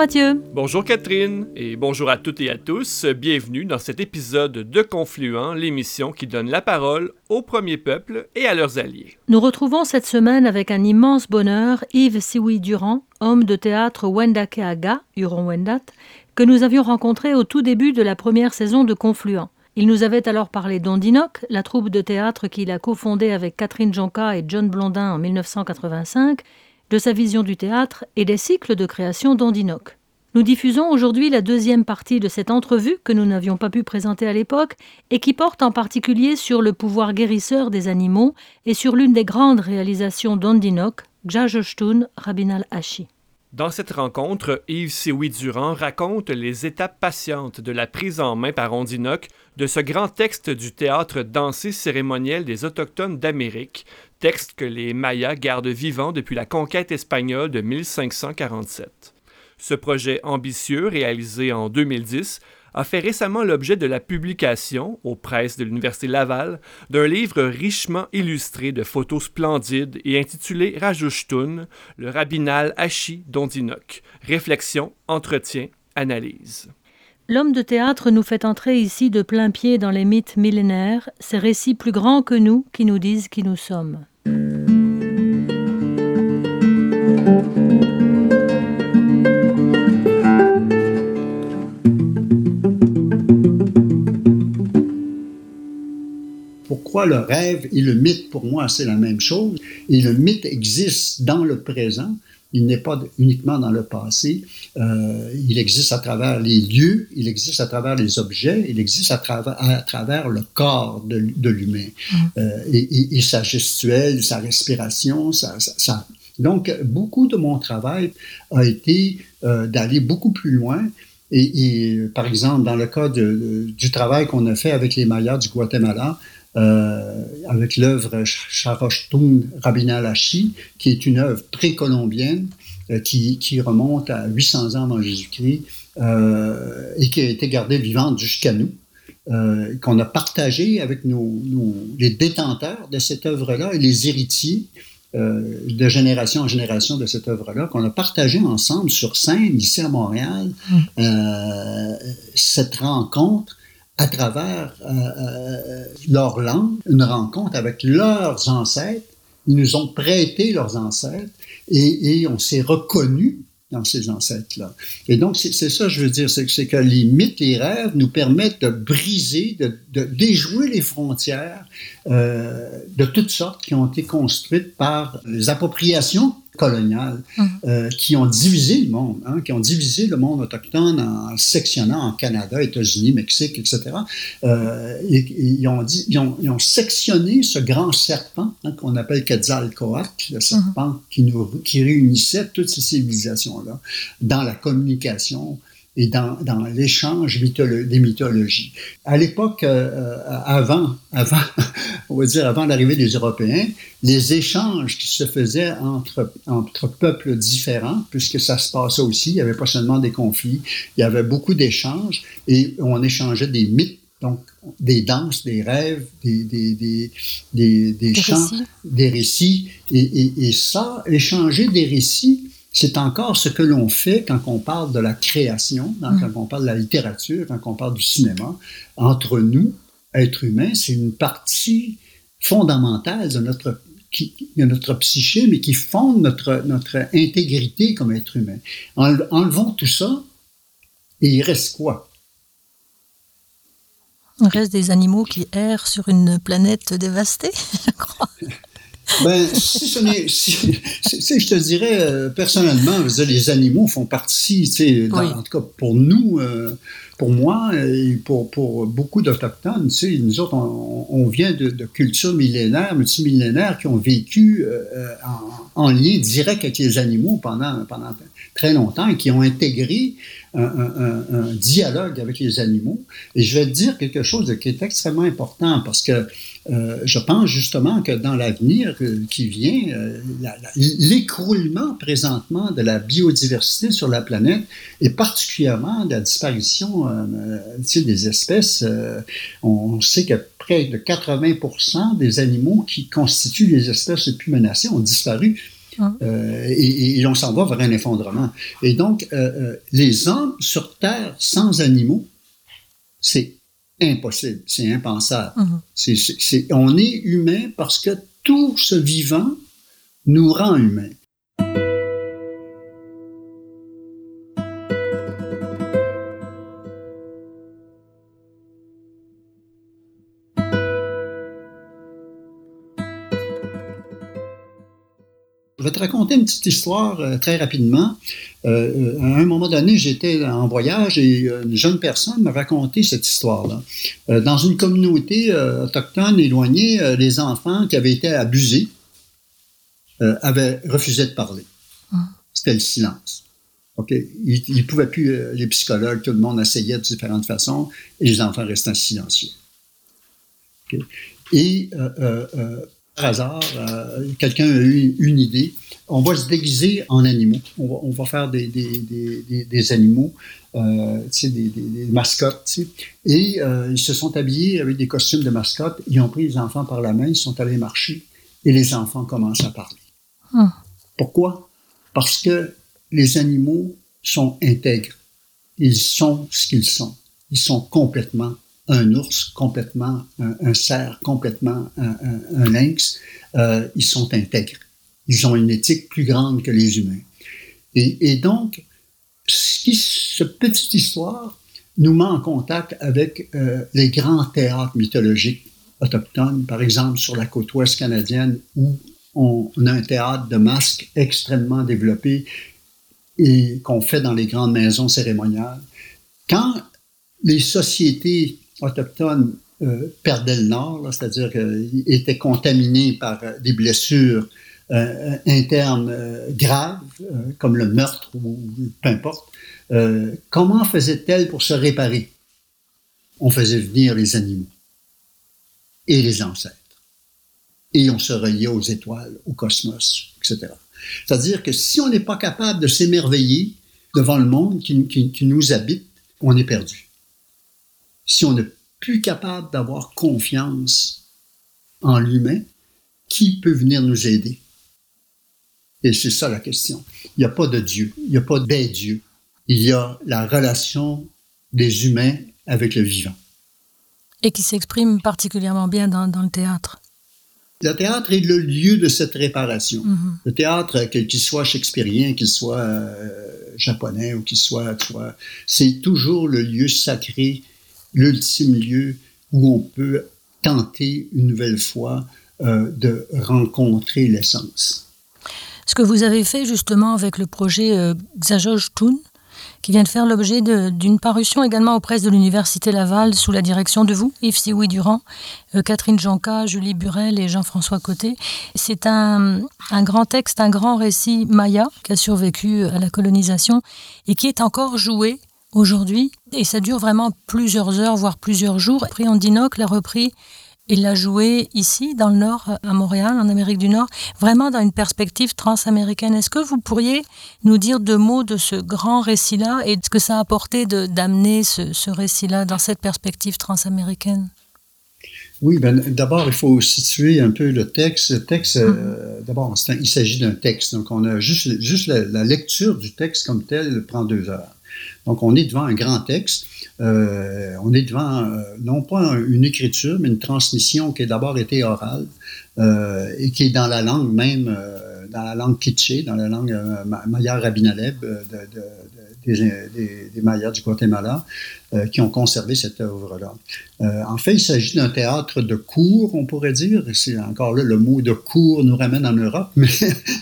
Mathieu. Bonjour Catherine et bonjour à toutes et à tous. Bienvenue dans cet épisode de Confluent, l'émission qui donne la parole au premier peuple et à leurs alliés. Nous retrouvons cette semaine avec un immense bonheur Yves Siwi Durand, homme de théâtre Wendakeaga, Huron-Wendat, que nous avions rencontré au tout début de la première saison de Confluent. Il nous avait alors parlé d'Ondinoc, la troupe de théâtre qu'il a cofondée avec Catherine Jonca et John Blondin en 1985, de sa vision du théâtre et des cycles de création d'Ondinoc. Nous diffusons aujourd'hui la deuxième partie de cette entrevue que nous n'avions pas pu présenter à l'époque et qui porte en particulier sur le pouvoir guérisseur des animaux et sur l'une des grandes réalisations d'Ondinoc, Gjajoshtun Rabinal Hashi. Dans cette rencontre, Yves Siwi Durand raconte les étapes patientes de la prise en main par Ondinoc de ce grand texte du théâtre dansé cérémoniel des Autochtones d'Amérique, texte que les Mayas gardent vivant depuis la conquête espagnole de 1547. Ce projet ambitieux, réalisé en 2010, a fait récemment l'objet de la publication, aux presses de l'Université Laval, d'un livre richement illustré de photos splendides et intitulé Rajushtun, le rabbinal Hachi d'Ondinoc. Réflexion, entretien, analyse. L'homme de théâtre nous fait entrer ici de plein pied dans les mythes millénaires, ces récits plus grands que nous qui nous disent qui nous sommes. Pourquoi le rêve et le mythe, pour moi, c'est la même chose. Et le mythe existe dans le présent. Il n'est pas uniquement dans le passé. Euh, il existe à travers les lieux, il existe à travers les objets, il existe à travers, à travers le corps de, de l'humain. Euh, et, et, et, sa gestuelle, sa respiration, ça. Donc, beaucoup de mon travail a été euh, d'aller beaucoup plus loin. Et, et, par exemple, dans le cas de, de, du travail qu'on a fait avec les Mayas du Guatemala, euh, avec l'œuvre Charoshtun Rabinal Hachi, qui est une œuvre précolombienne euh, qui, qui, remonte à 800 ans avant Jésus-Christ euh, et qui a été gardée vivante jusqu'à nous. Euh, qu'on a partagé avec nos, nos, les détenteurs de cette œuvre-là et les héritiers de génération en génération de cette œuvre-là, qu'on a partagé ensemble sur scène ici à Montréal, mmh. cette rencontre à travers euh, euh, leur langue, une rencontre avec leurs ancêtres. Ils nous ont prêté leurs ancêtres et, on s'est reconnu dans ces ancêtres-là. Et donc, c'est ça, je veux dire, c'est que les mythes, les rêves nous permettent de briser, de, de déjouer les frontières euh, de toutes sortes qui ont été construites par les appropriations coloniales mmh. euh, qui ont divisé le monde, hein, qui ont divisé le monde autochtone en sectionnant en Canada, États-Unis, Mexique, etc. Euh, et, et ils, ont dit, ils, ont, ils, ont sectionné ce grand serpent hein, qu'on appelle Quetzalcoatl, le serpent mmh. qui, nous, qui réunissait toutes ces civilisations-là dans la communication, et dans, dans l'échange mytholo des mythologies. À l'époque, euh, avant, avant, on va dire avant l'arrivée des Européens, les échanges qui se faisaient entre, entre peuples différents, puisque ça se passait aussi, il n'y avait pas seulement des conflits, il y avait beaucoup d'échanges et on échangeait des mythes donc des danses, des rêves, des, des, des, des, chants, récits. des récits. Et, et, et, ça, échanger des récits, c'est encore ce que l'on fait quand on parle de la création, quand mmh. on parle de la littérature, quand on parle du cinéma. Entre nous, êtres humains, c'est une partie fondamentale de notre, qui, de notre psyché, mais qui fonde notre, notre intégrité comme être humain. Enlevons tout ça, et il reste quoi? Il reste des animaux qui errent sur une planète dévastée, je crois. Ben, si ce n'est, si, si, je te dirais euh, personnellement, je dire, les animaux font partie, tu sais, dans, oui. en tout cas pour nous, euh, pour moi et pour, pour beaucoup d'Autochtones, tu sais, nous autres, on, vient de, de, cultures millénaires, multimillénaires qui ont vécu en, en, lien direct avec les animaux pendant, pendant très longtemps et qui ont intégré un, dialogue avec les animaux. Et je vais te dire quelque chose qui est extrêmement important parce que euh, je pense justement que dans l'avenir euh, qui vient, euh, l'écroulement présentement de la biodiversité sur la planète et particulièrement de la disparition des espèces, on sait que près de 80% des animaux qui constituent les espèces les plus menacées ont disparu euh, et, on s'en va vers un effondrement. Et donc, euh, euh, les hommes sur Terre sans animaux, c'est impossible, c'est impensable. Uh-huh. on est humain parce que tout ce vivant nous rend humains. Te raconter une petite histoire euh, très rapidement. Euh, à un moment donné, j'étais en voyage et une jeune personne m'a raconté cette histoire-là. Euh, dans une communauté autochtone éloignée, les enfants qui avaient été abusés avaient refusé de parler. Ah. C'était le silence. OK? Ils ne pouvaient plus, les psychologues, tout le monde essayait de différentes façons et les enfants restaient silencieux. Et hasard, euh, quelqu'un a eu une idée. On va se déguiser en animaux. On va, faire des, des, animaux, euh, des, mascottes. Et euh, ils se sont habillés avec des costumes de mascottes. Ils ont pris les enfants par la main, ils sont allés marcher. Et les enfants commencent à parler. Pourquoi? Parce que les animaux sont intègres. Ils sont ce qu'ils sont. Ils sont complètement un ours, complètement un, cerf, complètement un, lynx, euh, ils sont intègres. Ils ont une éthique plus grande que les humains. Et, donc, cette petite histoire nous met en contact avec euh, les grands théâtres mythologiques autochtones, par exemple sur la côte ouest canadienne, où on, a un théâtre de masques extrêmement développé et qu'on fait dans les grandes maisons cérémoniales. Quand les sociétés autochtones euh, perdaient le nord, c'est-à-dire qu'ils étaient contaminés par euh, des blessures euh, internes graves, comme le meurtre ou peu importe, comment faisait-elle pour se réparer? On faisait venir les animaux et les ancêtres. Et on se reliait aux étoiles, au cosmos, etc. C'est-à-dire que si on n'est pas capable de s'émerveiller devant le monde qui nous habite, on est perdu si on n'est plus capable d'avoir confiance en l'humain, qui peut venir nous aider? Et c'est ça la question. Il n'y a pas de Dieu, il n'y a pas des dieux. Il y a la relation des humains avec le vivant. Et qui s'exprime particulièrement bien dans, le théâtre. Le théâtre est le lieu de cette réparation. Mm-hmm. Le théâtre, qu'il soit shakespearien, qu'il soit euh, japonais ou qu'il soit, c'est toujours le lieu sacré l'ultime lieu où on peut tenter une nouvelle fois euh, de rencontrer l'essence. Ce que vous avez fait justement avec le projet euh, Toon, qui vient de faire l'objet d'une parution également aux presses de l'Université Laval sous la direction de vous, Yves Sioui Durand, euh, Catherine Janca, Julie Burel et Jean-François Côté. C'est un, un, grand texte, un grand récit maya qui a survécu à la colonisation et qui est encore joué aujourd'hui. Et ça dure vraiment plusieurs heures, voire plusieurs jours. Après, Dinoc l'a repris et l'a joué ici, dans le Nord, à Montréal, en Amérique du Nord, vraiment dans une perspective transaméricaine. Est-ce que vous pourriez nous dire deux mots de ce grand récit-là et de ce que ça a apporté d'amener ce, ce récit-là dans cette perspective transaméricaine? Oui, ben, d'abord, il faut situer un peu le texte. Le texte, euh, mm-hmm. d'abord, il s'agit d'un texte. Donc, on a juste, juste la, la, lecture du texte comme tel prend deux heures. Donc, on est devant un grand texte. Euh, on est devant, euh, non pas une écriture, mais une transmission qui a d'abord été orale euh, et qui est dans la langue même dans la langue kitché, dans la langue maya rabinaleb de, des, des, Mayas du Guatemala qui ont conservé cette œuvre-là. en fait, il s'agit d'un théâtre de cour, on pourrait dire. C'est encore là le mot de cour nous ramène en Europe, mais,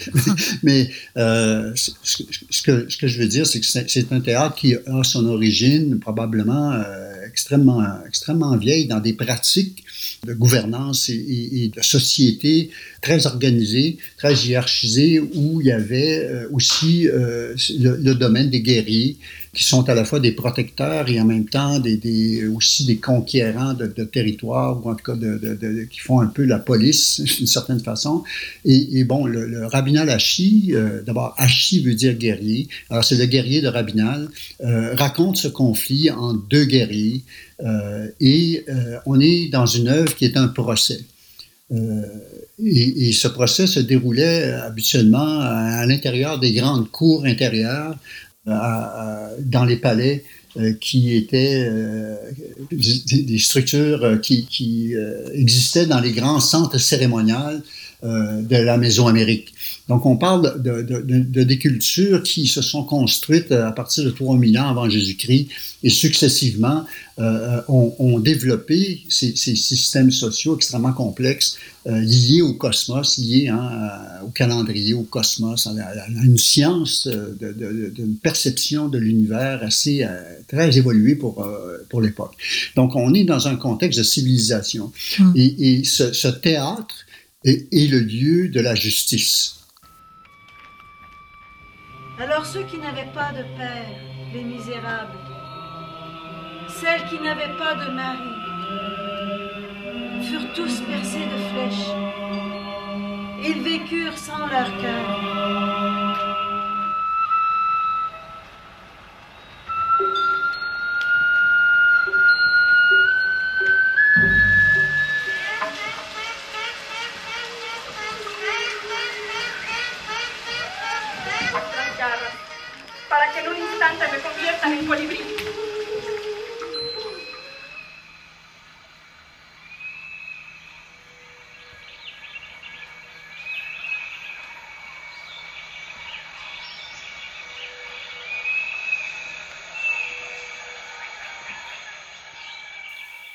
mais ce, que, ce que je veux dire, c'est que c'est un théâtre qui a son origine probablement extrêmement, extrêmement vieille dans des pratiques de gouvernance et, de société très organisées, très hiérarchisées, où il y avait euh, aussi euh, le, domaine des guerriers, qui sont à la fois des protecteurs et en même temps aussi des conquérants de, territoires, ou en tout cas qui font un peu la police, d'une certaine façon. Et, bon, le, Rabinal Hachi, euh, d'abord, Hachi veut dire guerrier, alors c'est le guerrier de Rabinal, raconte ce conflit en deux guerriers, et on est dans une œuvre qui est un procès. Euh, et, ce procès se déroulait habituellement à, l'intérieur des grandes cours intérieures, dans les palais euh, qui étaient euh, des, structures qui, existaient dans les grands centres cérémonials de la Maison Amérique. Donc, on parle de, de, des cultures qui se sont construites à partir de 3000 ans avant Jésus-Christ et successivement euh, ont, développé ces, systèmes sociaux extrêmement complexes euh, liés au cosmos, liés hein, au calendrier, au cosmos, à, une science, de, perception de l'univers assez euh, très évoluée pour, pour l'époque. Donc, on est dans un contexte de civilisation. Hum. Et, ce, théâtre est, est le lieu de la justice. Alors ceux qui n'avaient pas de père, les misérables, celles qui n'avaient pas de mari, furent tous percés de flèches. Ils vécurent sans leur cœur.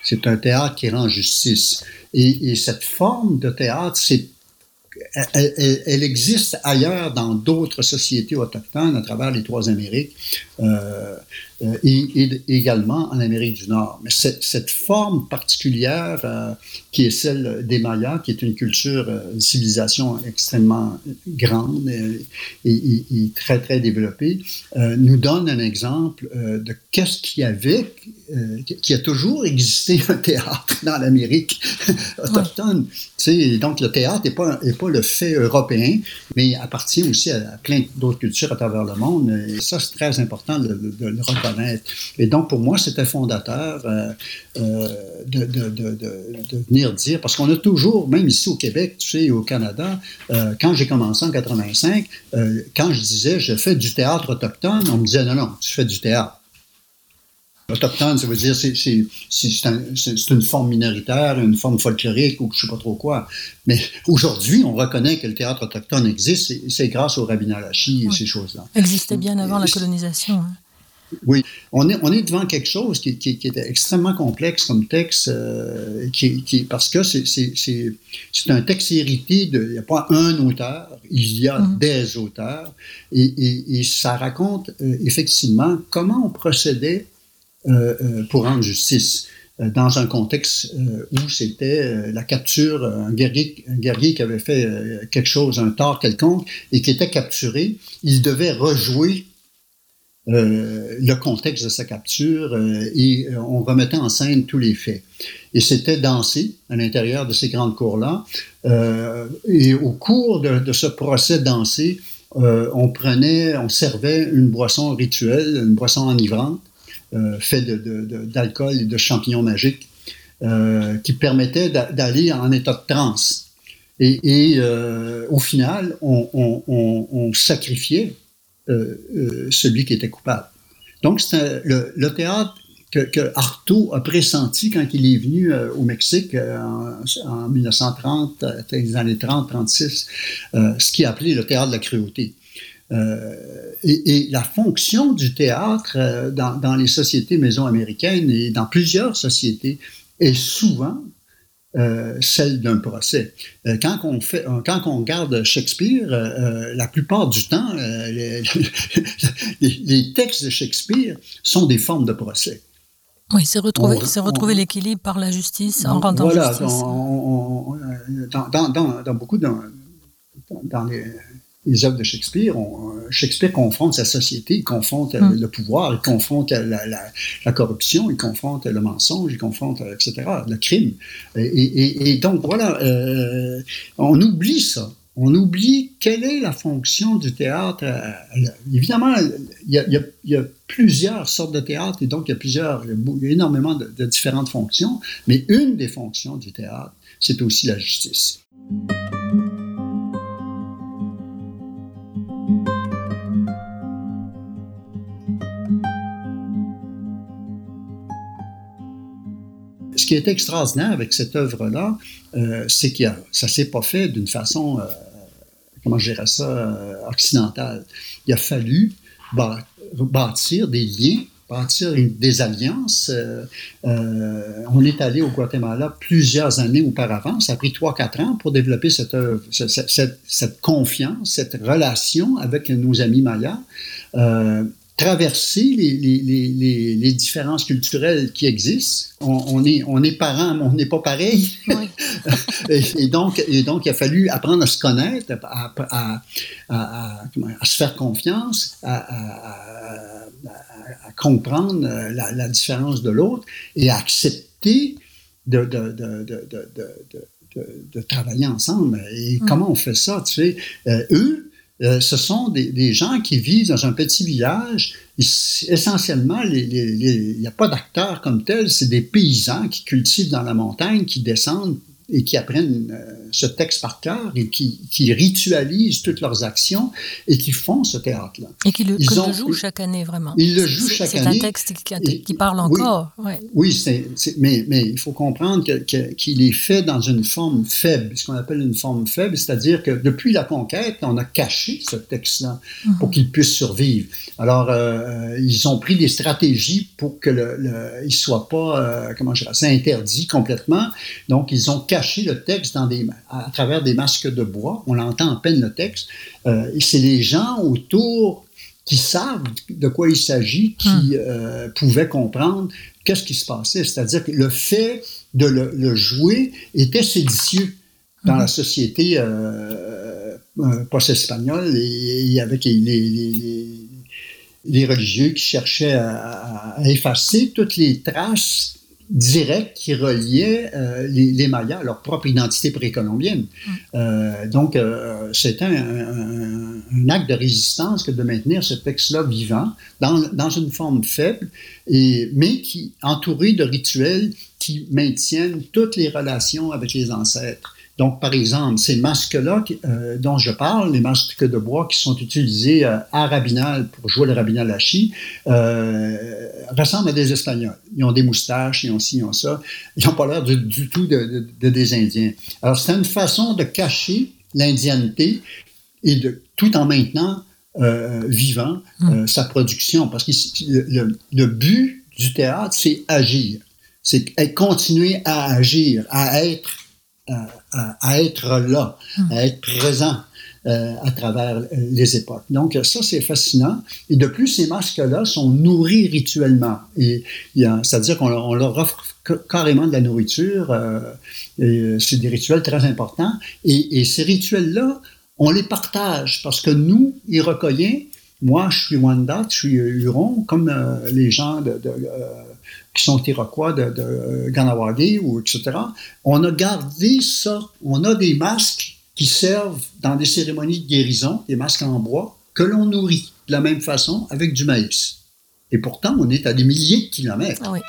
C'est un théâtre qui rend justice. Et, cette forme de théâtre, elle, existe ailleurs dans d'autres sociétés autochtones à travers les trois Amériques. Euh, euh, et, également en Amérique du Nord. Mais cette, cette forme particulière euh, qui est celle des Mayas, qui est une culture, euh, une civilisation extrêmement grande et, et, très, très développée, nous donne un exemple de qu'est-ce qu'il y avait, qui a toujours existé un théâtre dans l'Amérique autochtone. sais, Donc le théâtre n'est pas, est pas le fait européen, mais appartient aussi à, plein d'autres cultures à travers le monde. Et ça, c'est très important de, de le reconnaître. Et donc, pour moi, c'était fondateur euh, euh, de, de, de, venir dire, parce qu'on a toujours, même ici au Québec, tu sais, au Canada, euh, quand j'ai commencé en 85, quand je disais je fais du théâtre autochtone, on me disait non, non, tu fais du théâtre. Autochtone, ça veut dire c'est c'est une forme minoritaire, une forme folklorique ou je sais pas trop quoi. Mais aujourd'hui, on reconnaît que le théâtre autochtone existe, c'est grâce au rabbinal et ces choses-là. Existait bien avant la colonisation. Hein. Oui, on est, on est devant quelque chose qui, qui, qui est extrêmement complexe comme texte, euh, qui, qui, parce que c'est un texte hérité de. Il n'y a pas un auteur, il y a mm-hmm. des auteurs, et, et, et ça raconte euh, effectivement comment on procédait euh, pour rendre justice dans un contexte où c'était la capture, un guerrier, un guerrier qui avait fait quelque chose, un tort quelconque, et qui était capturé, il devait rejouer euh, le contexte de sa capture euh, et euh, on remettait en scène tous les faits. Et c'était dansé à l'intérieur de ces grandes cours-là. et au cours de, ce procès dansé, on prenait, on servait une boisson rituelle, une boisson enivrante, faite d'alcool et de champignons magiques, qui permettait d'aller en état de transe. Et, au final, on, sacrifiait celui qui était coupable. Donc, le, le, théâtre que, Artaud a pressenti quand il est venu euh, au Mexique euh, en, 1930, dans les années 30, 36, ce qui est appelé le théâtre de la cruauté. Et, la fonction du théâtre dans, dans les sociétés mésoaméricaines et dans plusieurs sociétés est souvent euh, celle d'un procès. Euh, quand, on fait, euh, quand on regarde Shakespeare, la plupart du temps, les, les, textes de Shakespeare sont des formes de procès. Oui, c'est retrouver, retrouver l'équilibre par la justice en rendant voilà, justice. dans, dans, dans, beaucoup dans, dans les, les œuvres de Shakespeare, euh, Shakespeare confronte sa société, il confronte euh, hmm. le pouvoir, il confronte la, la, corruption, il confronte le mensonge, il confronte, euh, etc., le crime. Et, donc, voilà, on oublie ça. On oublie quelle est la fonction du théâtre. évidemment, il y, a, plusieurs sortes de théâtre et donc il y a plusieurs, il y a énormément de, de différentes fonctions, mais une des fonctions du théâtre, c'est aussi la justice. Qui est extraordinaire avec cette œuvre-là, euh, c'est que ça ne s'est pas fait d'une façon, euh, comment je dirais ça, euh, occidentale. Il a fallu bâtir des liens, bâtir des alliances. on est allé au Guatemala plusieurs années auparavant. Ça a pris 3-4 ans pour développer cette, cette, cette, confiance, cette relation avec nos amis mayas traverser les, les, les, les, différences culturelles qui existent. On, est, on est parents, mais on n'est pas pareil. et, donc, et donc, il a fallu apprendre à se connaître, à, à, à, à se faire confiance, à, comprendre la, la, différence de l'autre et à accepter de, de, de, de, de travailler ensemble. Et mm. comment on fait ça? Tu sais, euh, eux, euh, ce sont des, gens qui vivent dans un petit village. Essentiellement, il n'y a pas d'acteurs comme tels, c'est des paysans qui cultivent dans la montagne, qui descendent et qui apprennent euh, ce texte par cœur et qui, qui, ritualisent toutes leurs actions et qui font ce théâtre-là. Et qui le, jouent chaque année, vraiment. Ils le jouent chaque année. C'est un texte qui, parle encore. Oui, c'est, mais, mais, il faut comprendre qu'il est fait dans une forme faible, ce qu'on appelle une forme faible, c'est-à-dire que depuis la conquête, on a caché ce texte-là mhm. pour qu'il puisse survivre. Alors, euh, ils ont pris des stratégies pour que le, le il soit pas, euh, comment je dirais, interdit complètement. Donc, ils ont caché le texte dans des, à, travers des masques de bois. On entend à peine le texte. Euh, et c'est les gens autour qui savent de quoi il s'agit, qui hmm. euh, pouvaient comprendre qu'est-ce qui se passait. C'est-à-dire que le fait de le, jouer était séditieux dans la hmm. société euh, post-espagnole et, avec les, les, religieux qui cherchaient à, effacer toutes les traces direct qui reliait euh, les, les, Mayas à leur propre identité précolombienne. Mm. Euh, donc, euh, c'était un, un, acte de résistance que de maintenir ce texte-là vivant dans, dans, une forme faible, et, mais qui entouré de rituels qui maintiennent toutes les relations avec les ancêtres. Donc, par exemple, ces masques-là euh, dont je parle, les masques de bois qui sont utilisés euh, à Rabinal pour jouer le Rabinal Hachi, euh, ressemblent à des Espagnols. Ils ont des moustaches, ils ont ci, ils ont ça. Ils n'ont pas l'air du, tout de, des Indiens. Alors, c'est une façon de cacher l'indianité et de tout en maintenant vivant hmm. sa production. Parce que le, le but du théâtre, c'est agir. C'est continuer à agir, à être à, être là, à être présent euh, à travers les époques. Donc ça, c'est fascinant. Et de plus, ces masques-là sont nourris rituellement. Et c'est-à-dire qu'on leur offre carrément de la nourriture. Euh, euh, c'est des rituels très importants. Et, et ces rituels-là, on les partage parce que nous, Iroquoiens, moi, je suis Wanda, je suis Huron, comme les gens de, de qui sont Iroquois de, de ou etc. On a gardé ça. On a des masques qui servent dans des cérémonies de guérison, des masques en bois, que l'on nourrit de la même façon avec du maïs. Et pourtant, on est à des milliers de kilomètres. Ah.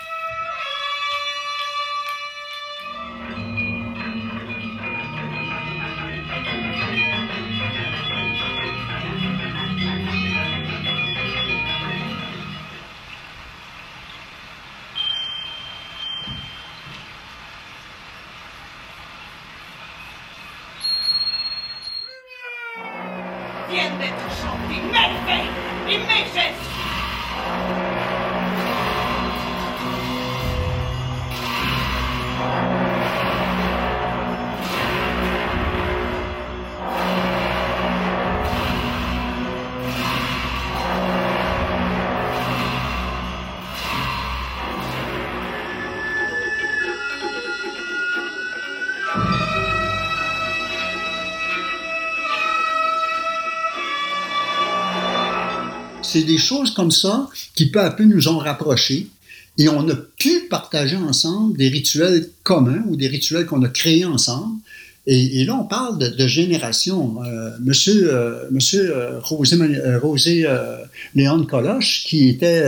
C'est des choses comme ça qui peu à peu nous ont rapprochés et on a pu partager ensemble des rituels communs ou des rituels qu'on a créés ensemble. Et, là, on parle de, génération. Euh, monsieur euh, monsieur euh, Rosé, euh, Rosé Léon Coloche, qui était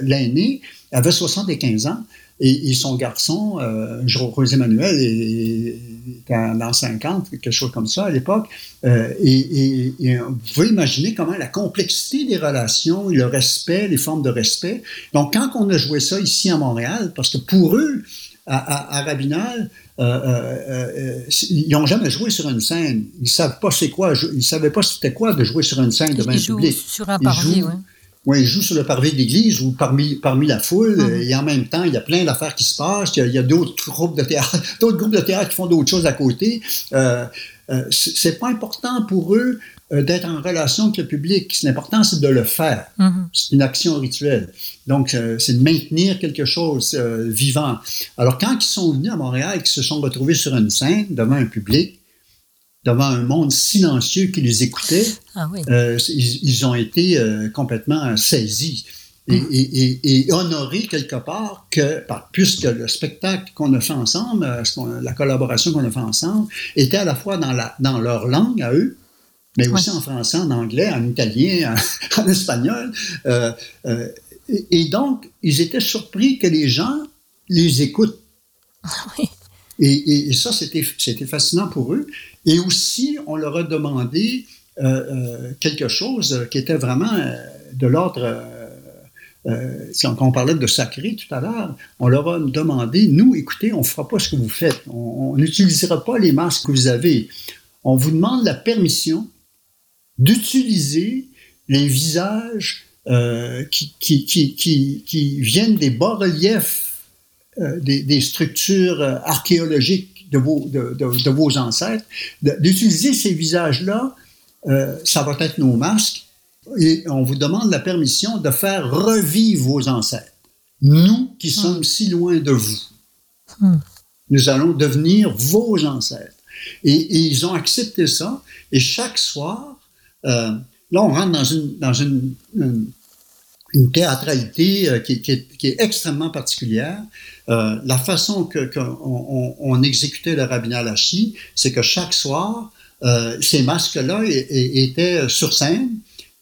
l'aîné, avait 75 ans. Et, et, son garçon, euh, José Manuel, était dans 50, quelque chose comme ça à l'époque. Euh, et, et, vous pouvez imaginer comment la complexité des relations et le respect, les formes de respect. Donc, quand on a joué ça ici à Montréal, parce que pour eux, à, à, Rabinal, euh, euh, ils n'ont jamais joué sur une scène. Ils ne savent pas c'est quoi. Ils savaient pas c'était quoi de jouer sur une scène devant un public. Sur un parvis, oui. Oui, il joue sur le parvis d'église ou parmi, parmi la foule, mhm. et en même temps, il y a plein d'affaires qui se passent. Il y a, d'autres groupes de théâtre, d'autres groupes de théâtre qui font d'autres choses à côté. Euh, euh, c'est pas important pour eux euh, d'être en relation avec le public. L'important, c'est de le faire. Mhm. C'est une action rituelle. Donc, euh, c'est de maintenir quelque chose euh, vivant. Alors, quand ils sont venus à Montréal et qu'ils se sont retrouvés sur une scène devant un public, devant un monde silencieux qui les écoutait, ah euh, ils, ont été euh, complètement saisis et, mm. et, et, honorés quelque part que, puisque le spectacle qu'on a fait ensemble, euh, la collaboration qu'on a fait ensemble, était à la fois dans, la, dans leur langue à eux, mais aussi en français, en anglais, en italien, en, espagnol. et, donc, ils étaient surpris que les gens les écoutent. Ah oui. Et, ça, c'était fascinant pour eux. Et aussi, on leur a demandé euh, euh, quelque chose qui était vraiment euh, de l'ordre. quand on parlait de sacré tout à l'heure, on leur a demandé, nous, écoutez, on ne fera pas ce que vous faites. On n'utilisera pas les masques que vous avez. On vous demande la permission d'utiliser les visages qui, viennent des bas-reliefs des, structures archéologiques de vos, de, de, vos ancêtres, d'utiliser ces visages-là, euh, ça va être nos masques, et on vous demande la permission de faire revivre vos ancêtres. Nous qui hmm. sommes si loin de vous, hmm. nous allons devenir vos ancêtres. Et, ils ont accepté ça, et chaque soir, euh, là on rentre dans une, dans une, une, théâtralité euh, qui, est, extrêmement particulière. Euh, la façon qu'on exécutait le rabbinal Hachi, c'est que chaque soir, euh, ces masques-là étaient sur scène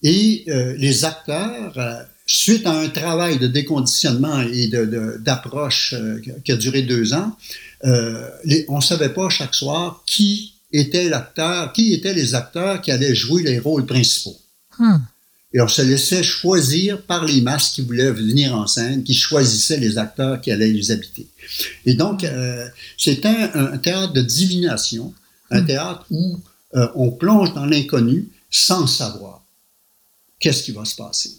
et les acteurs, suite à un travail de déconditionnement et d'approche qui a duré deux ans, on ne savait pas chaque soir qui était l'acteur, qui étaient les acteurs qui allaient jouer les rôles principaux. Hmm. Et on se laissait choisir par les masses qui voulaient venir en scène, qui choisissaient les acteurs qui allaient les habiter. Et donc, euh, c'était un, théâtre de divination, un hmm. théâtre où euh, on plonge dans l'inconnu sans savoir qu'est-ce qui va se passer.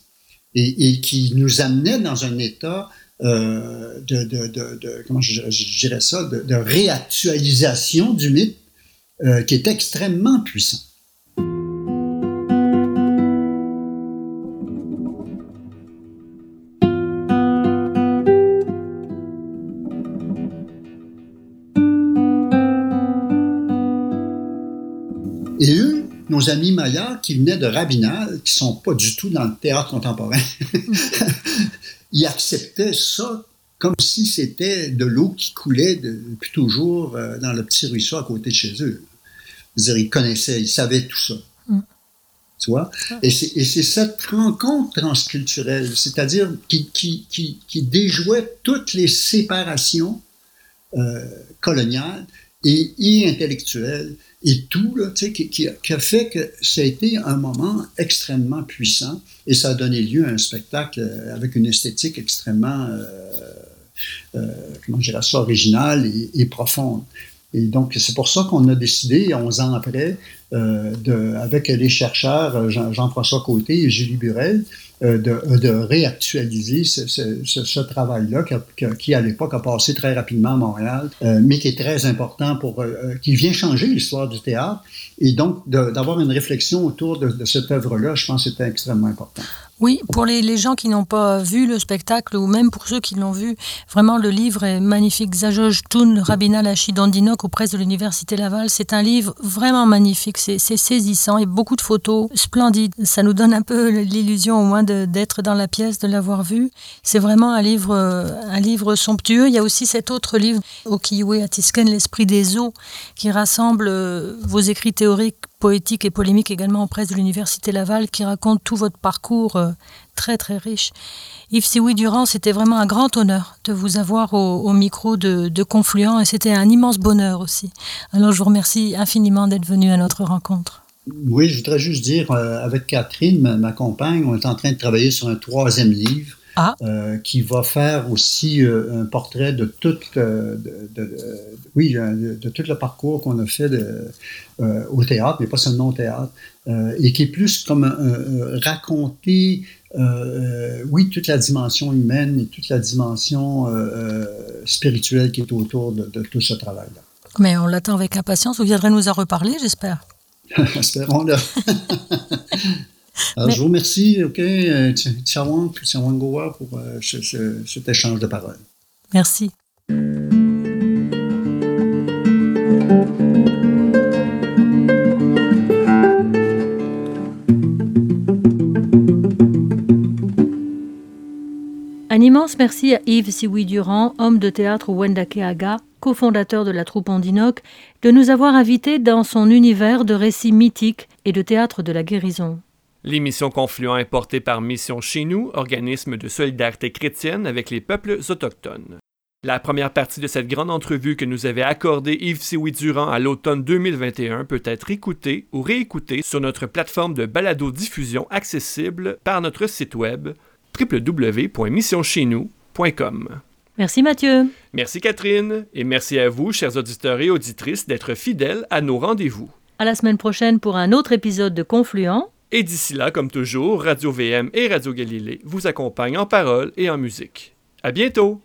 Et, qui nous amenait dans un état euh, de, de, de, comment je, je, dirais ça, de, réactualisation du mythe qui est extrêmement puissant. Nos amis Maya qui venaient de Rabinal, qui sont pas du tout dans le théâtre contemporain, ils acceptaient ça comme si c'était de l'eau qui coulait depuis toujours euh, dans le petit ruisseau à côté de chez eux. -dire, ils connaissaient, ils savaient tout ça. Mm. Tu vois? Et c'est cette rencontre transculturelle, c'est-à-dire qui, qui, qui, qui, déjouait toutes les séparations euh, coloniales et, intellectuelles et tout, là, qui, qui, a fait que ça a été un moment extrêmement puissant et ça a donné lieu à un spectacle euh, avec une esthétique extrêmement, euh, euh, comment je ça, originale et, profonde. Et donc, c'est pour ça qu'on a décidé, 11 ans après, euh, de, avec les chercheurs Jean-François Côté et Julie Burel, euh, de, de, réactualiser ce, ce, ce, travail-là qui, qui, à l'époque, a passé très rapidement à Montréal, euh, mais qui est très important pour... Euh, qui vient changer l'histoire du théâtre. Et donc, d'avoir une réflexion autour de, de cette œuvre-là, je pense que c'était extrêmement important. Oui, pour les, les, gens qui n'ont pas vu le spectacle, ou même pour ceux qui l'ont vu, vraiment le livre est magnifique. Zajoj Tun, Rabina Lachidandinok, aux presses de l'Université Laval, c'est un livre vraiment magnifique, c'est saisissant et beaucoup de photos splendides. Ça nous donne un peu l'illusion au moins d'être dans la pièce, de l'avoir vu. C'est vraiment un livre, un livre somptueux. Il y a aussi cet autre livre, Okiwe Atisken, L'esprit des eaux, qui rassemble euh, vos écrits théoriques poétique et polémique également en presse de l'Université Laval qui raconte tout votre parcours euh, très très riche. Yves Sioui Durand, c'était vraiment un grand honneur de vous avoir au, micro de, Confluent et c'était un immense bonheur aussi. Alors je vous remercie infiniment d'être venu à notre rencontre. Oui, je voudrais juste dire, euh, avec Catherine, ma, ma, compagne, on est en train de travailler sur un troisième livre ah. Euh, qui va faire aussi euh, un portrait de tout, euh, de, oui, de, tout le parcours qu'on a fait au théâtre, mais pas seulement au théâtre, et qui est plus comme raconter, oui, toute la dimension humaine et toute la dimension spirituelle qui est autour de, tout ce travail-là. Mais on l'attend avec impatience. Vous viendrez nous en reparler, j'espère. Espérons-le. Alors, Je vous remercie, OK, Tchawang, Goa, pour euh, ce, ce, cet échange de paroles. Merci. Un immense merci à Yves Siwi Durand, homme de théâtre au Wendake Aga, cofondateur de la troupe Ondinoc, de nous avoir invités dans son univers de récits mythiques et de théâtre de la guérison. L'émission Confluent est portée par Mission Chez nous, organisme de solidarité chrétienne avec les peuples autochtones. La première partie de cette grande entrevue que nous avait accordée Yves Sioui Durand à l'automne 2021 peut être écoutée ou réécoutée sur notre plateforme de balado-diffusion accessible par notre site web www.missioncheznous.com. Merci Mathieu. Merci Catherine et merci à vous, chers auditeurs et auditrices, d'être fidèles à nos rendez-vous. À la semaine prochaine pour un autre épisode de Confluent. Et d'ici là, comme toujours, Radio VM et Radio Galilée vous accompagnent en parole et en musique. À bientôt!